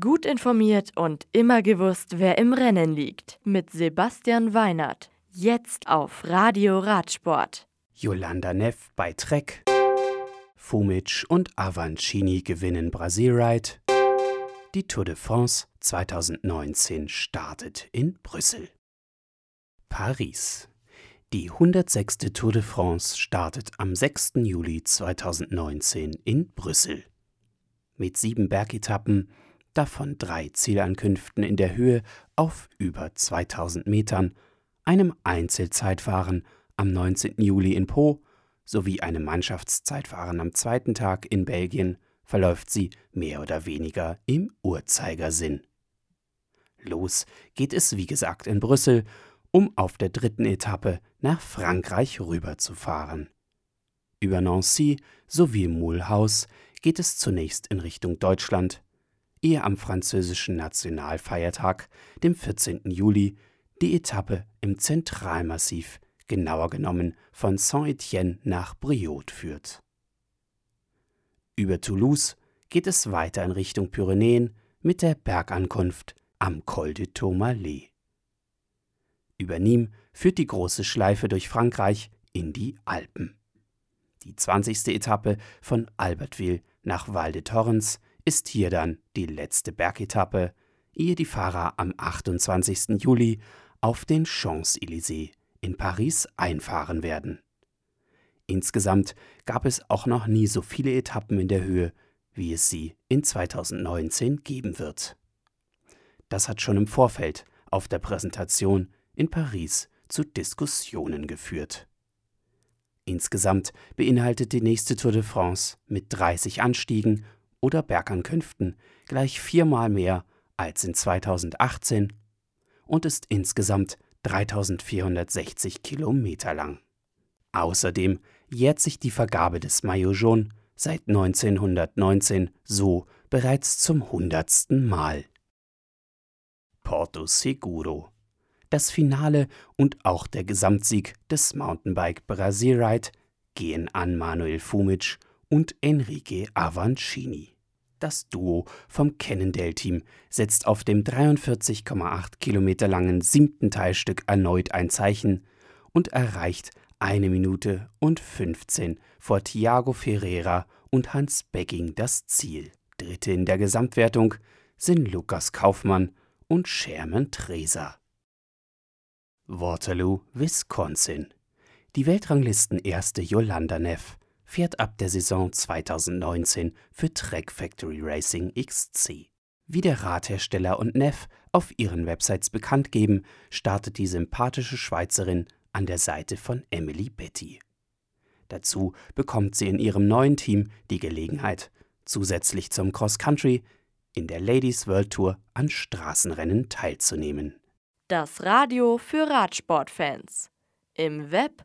Gut informiert und immer gewusst, wer im Rennen liegt. Mit Sebastian Weinert. Jetzt auf Radio Radsport. Yolanda Neff bei Trek. Fumic und Avancini gewinnen Brasilride. Die Tour de France 2019 startet in Brüssel. Paris. Die 106. Tour de France startet am 6. Juli 2019 in Brüssel. Mit sieben Bergetappen davon drei Zielankünften in der Höhe auf über 2000 Metern, einem Einzelzeitfahren am 19. Juli in Po sowie einem Mannschaftszeitfahren am zweiten Tag in Belgien verläuft sie mehr oder weniger im Uhrzeigersinn. Los geht es wie gesagt in Brüssel, um auf der dritten Etappe nach Frankreich rüberzufahren. Über Nancy sowie Mulhouse geht es zunächst in Richtung Deutschland, ehe am französischen Nationalfeiertag, dem 14. Juli, die Etappe im Zentralmassiv, genauer genommen von Saint-Étienne nach Brioude führt. Über Toulouse geht es weiter in Richtung Pyrenäen mit der Bergankunft am Col de Tourmalet. Über Nîmes führt die große Schleife durch Frankreich in die Alpen. Die 20. Etappe von Albertville nach Val de Torrens ist hier dann die letzte Bergetappe, ehe die Fahrer am 28. Juli auf den Champs-Élysées in Paris einfahren werden. Insgesamt gab es auch noch nie so viele Etappen in der Höhe, wie es sie in 2019 geben wird. Das hat schon im Vorfeld auf der Präsentation in Paris zu Diskussionen geführt. Insgesamt beinhaltet die nächste Tour de France mit 30 Anstiegen oder Bergankünften gleich viermal mehr als in 2018 und ist insgesamt 3460 Kilometer lang. Außerdem jährt sich die Vergabe des jaune seit 1919 so bereits zum hundertsten Mal. Porto Seguro. Das Finale und auch der Gesamtsieg des Mountainbike Brasil Ride gehen an Manuel Fumic und Enrique Avancini. Das Duo vom Cannondale-Team setzt auf dem 43,8 Kilometer langen siebten Teilstück erneut ein Zeichen und erreicht eine Minute und 15 vor Thiago Ferreira und Hans Becking das Ziel. Dritte in der Gesamtwertung sind Lukas Kaufmann und Sherman Treser. Waterloo, Wisconsin. Die Weltranglisten erste Yolanda Neff fährt ab der Saison 2019 für Track Factory Racing XC. Wie der Radhersteller und Neff auf ihren Websites bekannt geben, startet die sympathische Schweizerin an der Seite von Emily Betty. Dazu bekommt sie in ihrem neuen Team die Gelegenheit, zusätzlich zum Cross Country in der Ladies World Tour an Straßenrennen teilzunehmen. Das Radio für Radsportfans. Im Web